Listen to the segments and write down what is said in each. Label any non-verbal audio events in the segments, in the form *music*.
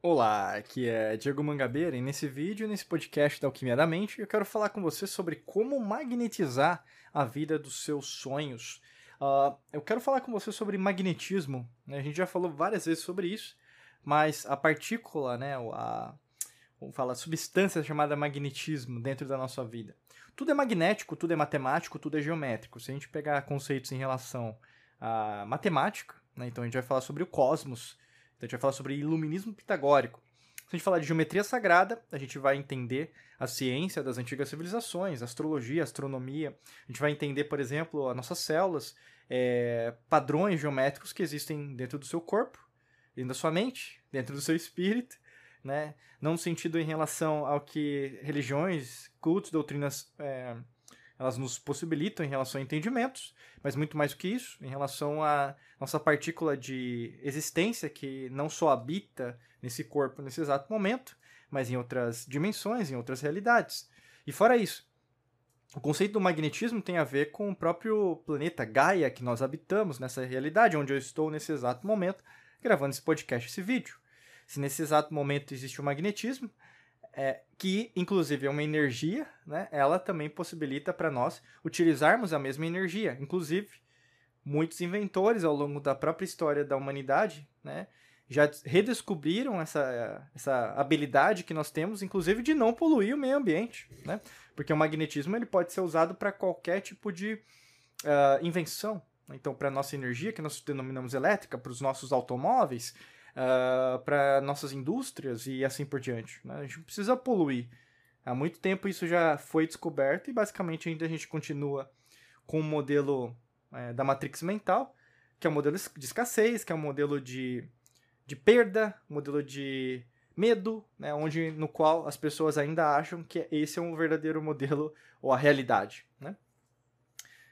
Olá, aqui é Diego Mangabeira e nesse vídeo, nesse podcast da Alquimia da Mente, eu quero falar com você sobre como magnetizar a vida dos seus sonhos. Uh, eu quero falar com você sobre magnetismo, né? a gente já falou várias vezes sobre isso, mas a partícula, né, a, vamos falar, substância chamada magnetismo dentro da nossa vida. Tudo é magnético, tudo é matemático, tudo é geométrico. Se a gente pegar conceitos em relação à matemática, né, então a gente vai falar sobre o cosmos, então a gente vai falar sobre iluminismo pitagórico. Se a gente falar de geometria sagrada, a gente vai entender a ciência das antigas civilizações, astrologia, astronomia. A gente vai entender, por exemplo, as nossas células, é, padrões geométricos que existem dentro do seu corpo, dentro da sua mente, dentro do seu espírito, né? Não no sentido em relação ao que religiões, cultos, doutrinas é, elas nos possibilitam em relação a entendimentos, mas muito mais do que isso, em relação a nossa partícula de existência que não só habita nesse corpo nesse exato momento, mas em outras dimensões, em outras realidades. E fora isso, o conceito do magnetismo tem a ver com o próprio planeta Gaia que nós habitamos nessa realidade, onde eu estou nesse exato momento gravando esse podcast, esse vídeo. Se nesse exato momento existe o magnetismo, é, que inclusive é uma energia, né? Ela também possibilita para nós utilizarmos a mesma energia. Inclusive, muitos inventores ao longo da própria história da humanidade, né, já redescobriram essa, essa habilidade que nós temos, inclusive de não poluir o meio ambiente, né? Porque o magnetismo ele pode ser usado para qualquer tipo de uh, invenção. Então, para nossa energia, que nós denominamos elétrica, para os nossos automóveis, uh, para nossas indústrias e assim por diante. Né? A gente precisa poluir. Há muito tempo isso já foi descoberto e basicamente ainda a gente continua com o modelo é, da Matrix mental, que é o um modelo de escassez, que é um modelo de, de perda, modelo de medo, né, onde no qual as pessoas ainda acham que esse é um verdadeiro modelo ou a realidade, né?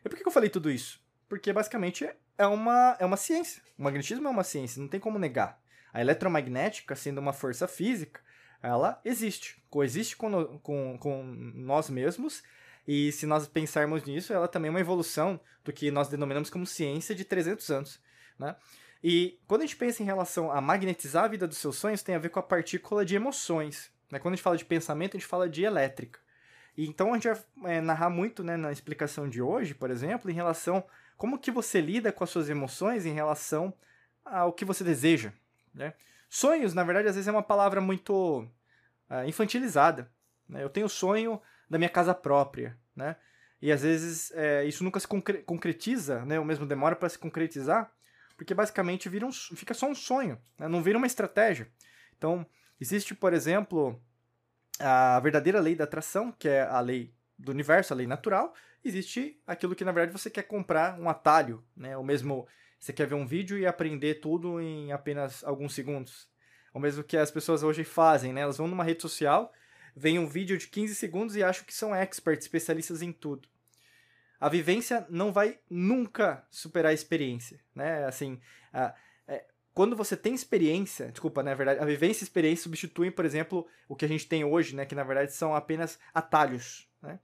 E por que eu falei tudo isso? Porque basicamente é uma, é uma ciência. O magnetismo é uma ciência, não tem como negar. A eletromagnética, sendo uma força física, ela existe, coexiste com, com, com nós mesmos e se nós pensarmos nisso, ela também é uma evolução do que nós denominamos como ciência de 300 anos. Né? E quando a gente pensa em relação a magnetizar a vida dos seus sonhos, tem a ver com a partícula de emoções. Né? Quando a gente fala de pensamento, a gente fala de elétrica. E então a gente vai é, narrar muito né, na explicação de hoje, por exemplo, em relação como que você lida com as suas emoções em relação ao que você deseja. Né? Sonhos, na verdade, às vezes é uma palavra muito uh, infantilizada. Né? Eu tenho sonho da minha casa própria, né? E às vezes é, isso nunca se concre concretiza, né? Ou mesmo demora para se concretizar, porque basicamente vira um, fica só um sonho, né? não vira uma estratégia. Então, existe, por exemplo, a verdadeira lei da atração, que é a lei do universo, a lei natural. Existe aquilo que, na verdade, você quer comprar um atalho, né? Ou mesmo você quer ver um vídeo e aprender tudo em apenas alguns segundos. Ou mesmo que as pessoas hoje fazem, né? Elas vão numa rede social veem um vídeo de 15 segundos e acham que são experts, especialistas em tudo. A vivência não vai nunca superar a experiência, né? Assim, a, é, quando você tem experiência, desculpa, na né, verdade, a vivência e a experiência substituem, por exemplo, o que a gente tem hoje, né? Que na verdade são apenas atalhos, né?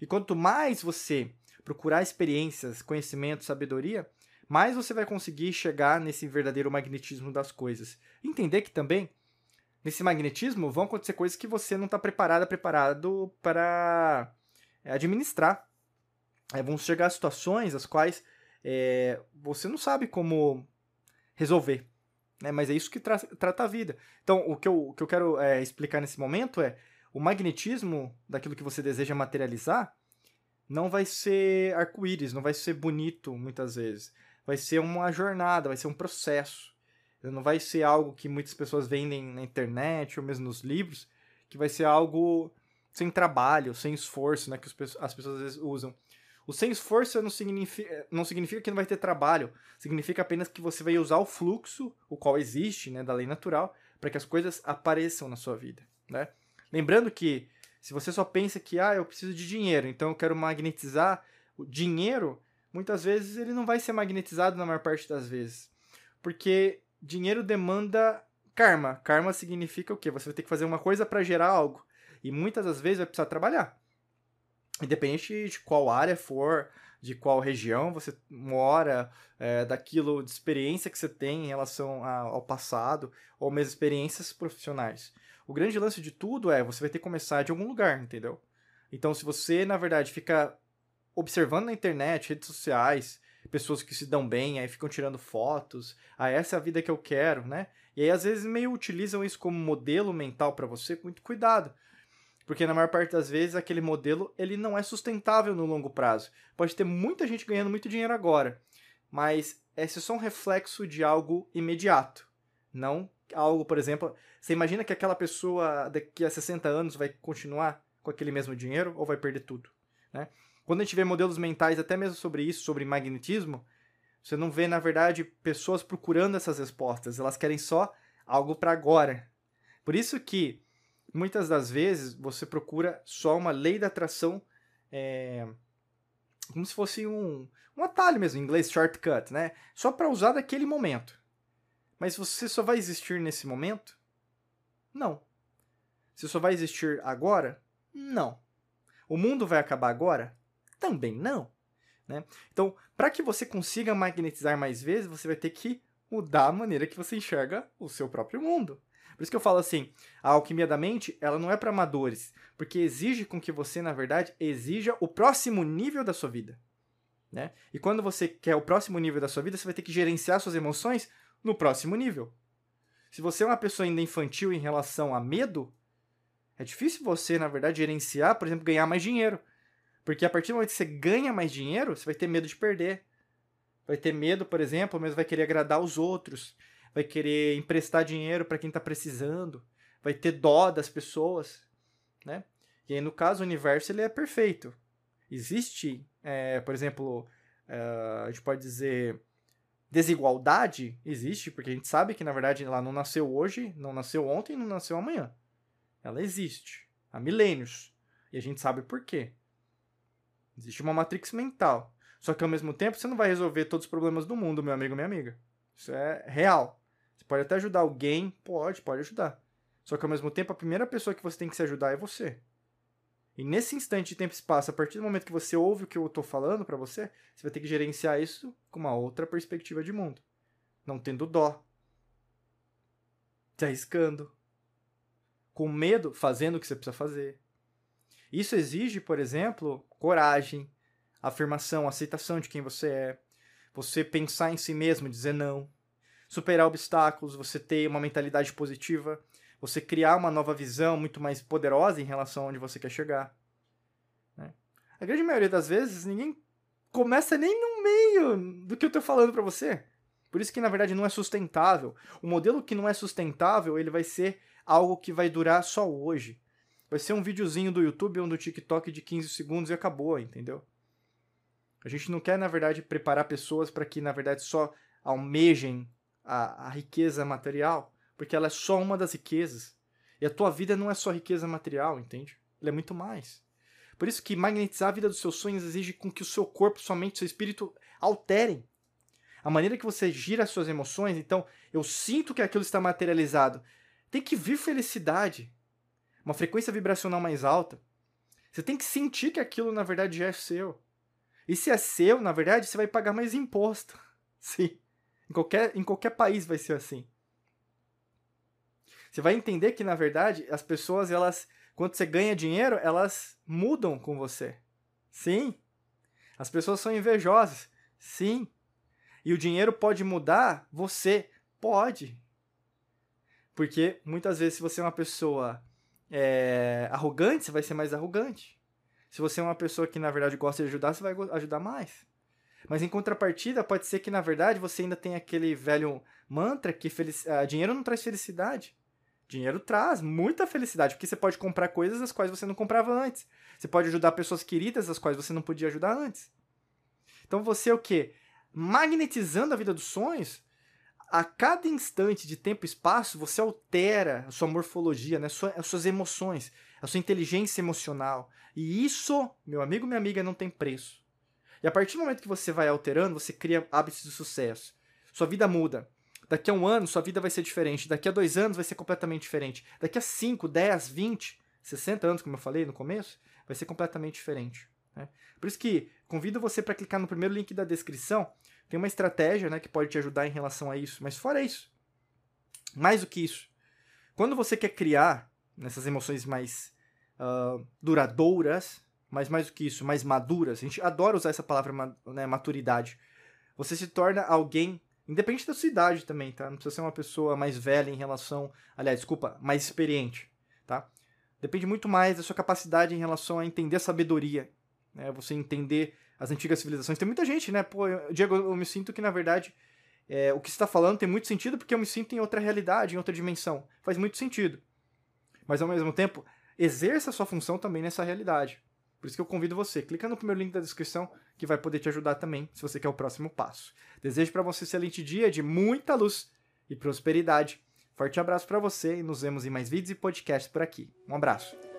E quanto mais você procurar experiências, conhecimento, sabedoria, mais você vai conseguir chegar nesse verdadeiro magnetismo das coisas. Entender que também nesse magnetismo vão acontecer coisas que você não está preparada, preparado para é, administrar. É, vão chegar situações as quais é, você não sabe como resolver. Né? Mas é isso que tra trata a vida. Então, o que eu, o que eu quero é, explicar nesse momento é o magnetismo daquilo que você deseja materializar não vai ser arco-íris, não vai ser bonito muitas vezes. Vai ser uma jornada, vai ser um processo. Não vai ser algo que muitas pessoas vendem na internet ou mesmo nos livros, que vai ser algo sem trabalho, sem esforço, né, que as pessoas às vezes usam. O sem esforço não significa, não significa que não vai ter trabalho, significa apenas que você vai usar o fluxo, o qual existe, né, da lei natural, para que as coisas apareçam na sua vida, né? Lembrando que se você só pensa que ah, eu preciso de dinheiro, então eu quero magnetizar o dinheiro, muitas vezes ele não vai ser magnetizado na maior parte das vezes. Porque dinheiro demanda karma. Karma significa o quê? Você vai ter que fazer uma coisa para gerar algo. E muitas das vezes vai precisar trabalhar. Independente de qual área for, de qual região você mora, é, daquilo de experiência que você tem em relação a, ao passado, ou mesmo experiências profissionais. O grande lance de tudo é você vai ter que começar de algum lugar, entendeu? Então, se você, na verdade, fica observando na internet, redes sociais, pessoas que se dão bem, aí ficam tirando fotos, ah, essa é a vida que eu quero, né? E aí, às vezes, meio utilizam isso como modelo mental para você, com muito cuidado. Porque na maior parte das vezes aquele modelo ele não é sustentável no longo prazo. Pode ter muita gente ganhando muito dinheiro agora, mas esse é só um reflexo de algo imediato. Não algo, por exemplo, você imagina que aquela pessoa daqui a 60 anos vai continuar com aquele mesmo dinheiro ou vai perder tudo, né? Quando a gente vê modelos mentais até mesmo sobre isso, sobre magnetismo, você não vê na verdade pessoas procurando essas respostas, elas querem só algo para agora. Por isso que muitas das vezes você procura só uma lei da atração, é, como se fosse um, um atalho mesmo, em inglês shortcut, né? Só para usar naquele momento. Mas você só vai existir nesse momento? Não. Você só vai existir agora? Não. O mundo vai acabar agora? Também não. Né? Então, para que você consiga magnetizar mais vezes, você vai ter que mudar a maneira que você enxerga o seu próprio mundo. Por isso que eu falo assim, a alquimia da mente, ela não é para amadores, porque exige com que você, na verdade, exija o próximo nível da sua vida. Né? E quando você quer o próximo nível da sua vida, você vai ter que gerenciar suas emoções no próximo nível. Se você é uma pessoa ainda infantil em relação a medo, é difícil você, na verdade, gerenciar, por exemplo, ganhar mais dinheiro. Porque a partir do momento que você ganha mais dinheiro, você vai ter medo de perder. Vai ter medo, por exemplo, mas vai querer agradar os outros vai querer emprestar dinheiro para quem está precisando, vai ter dó das pessoas, né? E aí, no caso, o universo ele é perfeito. Existe, é, por exemplo, é, a gente pode dizer desigualdade, existe, porque a gente sabe que, na verdade, ela não nasceu hoje, não nasceu ontem, não nasceu amanhã. Ela existe há milênios. E a gente sabe por quê. Existe uma matrix mental. Só que ao mesmo tempo você não vai resolver todos os problemas do mundo, meu amigo, minha amiga. Isso é real. Você pode até ajudar alguém, pode, pode ajudar. Só que ao mesmo tempo, a primeira pessoa que você tem que se ajudar é você. E nesse instante de tempo e espaço, a partir do momento que você ouve o que eu estou falando para você, você vai ter que gerenciar isso com uma outra perspectiva de mundo. Não tendo dó. Se arriscando. Com medo, fazendo o que você precisa fazer. Isso exige, por exemplo, coragem, afirmação, aceitação de quem você é. Você pensar em si mesmo, dizer não superar obstáculos, você ter uma mentalidade positiva, você criar uma nova visão muito mais poderosa em relação a onde você quer chegar. Né? A grande maioria das vezes, ninguém começa nem no meio do que eu estou falando para você. Por isso que, na verdade, não é sustentável. O modelo que não é sustentável, ele vai ser algo que vai durar só hoje. Vai ser um videozinho do YouTube ou do TikTok de 15 segundos e acabou, entendeu? A gente não quer, na verdade, preparar pessoas para que, na verdade, só almejem a, a riqueza material, porque ela é só uma das riquezas. E a tua vida não é só riqueza material, entende? Ela é muito mais. Por isso que magnetizar a vida dos seus sonhos exige com que o seu corpo, sua mente, seu espírito alterem. A maneira que você gira as suas emoções, então, eu sinto que aquilo está materializado. Tem que vir felicidade. Uma frequência vibracional mais alta. Você tem que sentir que aquilo, na verdade, já é seu. E se é seu, na verdade, você vai pagar mais imposto. *laughs* Sim. Em qualquer, em qualquer país vai ser assim. Você vai entender que, na verdade, as pessoas, elas, quando você ganha dinheiro, elas mudam com você. Sim. As pessoas são invejosas. Sim. E o dinheiro pode mudar você? Pode. Porque muitas vezes, se você é uma pessoa é, arrogante, você vai ser mais arrogante. Se você é uma pessoa que, na verdade, gosta de ajudar, você vai ajudar mais. Mas em contrapartida, pode ser que na verdade você ainda tenha aquele velho mantra que felic... uh, dinheiro não traz felicidade. Dinheiro traz muita felicidade, porque você pode comprar coisas as quais você não comprava antes. Você pode ajudar pessoas queridas as quais você não podia ajudar antes. Então você é o quê? Magnetizando a vida dos sonhos, a cada instante de tempo e espaço, você altera a sua morfologia, né? as suas emoções, a sua inteligência emocional. E isso, meu amigo, minha amiga, não tem preço. E a partir do momento que você vai alterando, você cria hábitos de sucesso. Sua vida muda. Daqui a um ano, sua vida vai ser diferente. Daqui a dois anos, vai ser completamente diferente. Daqui a 5, 10, 20, 60 anos, como eu falei no começo, vai ser completamente diferente. Né? Por isso que convido você para clicar no primeiro link da descrição. Tem uma estratégia né, que pode te ajudar em relação a isso. Mas fora isso, mais do que isso, quando você quer criar nessas emoções mais uh, duradouras, mas mais do que isso, mais maduras, a gente adora usar essa palavra né, maturidade. Você se torna alguém, independente da sua idade também, tá? Não precisa ser uma pessoa mais velha em relação, aliás, desculpa, mais experiente, tá? Depende muito mais da sua capacidade em relação a entender a sabedoria, né? Você entender as antigas civilizações. Tem muita gente, né? Pô, Diego, eu me sinto que, na verdade, é, o que você está falando tem muito sentido porque eu me sinto em outra realidade, em outra dimensão. Faz muito sentido. Mas, ao mesmo tempo, exerça a sua função também nessa realidade. Por isso que eu convido você, clica no primeiro link da descrição que vai poder te ajudar também, se você quer o próximo passo. Desejo para você um excelente dia de muita luz e prosperidade. Forte abraço para você e nos vemos em mais vídeos e podcasts por aqui. Um abraço.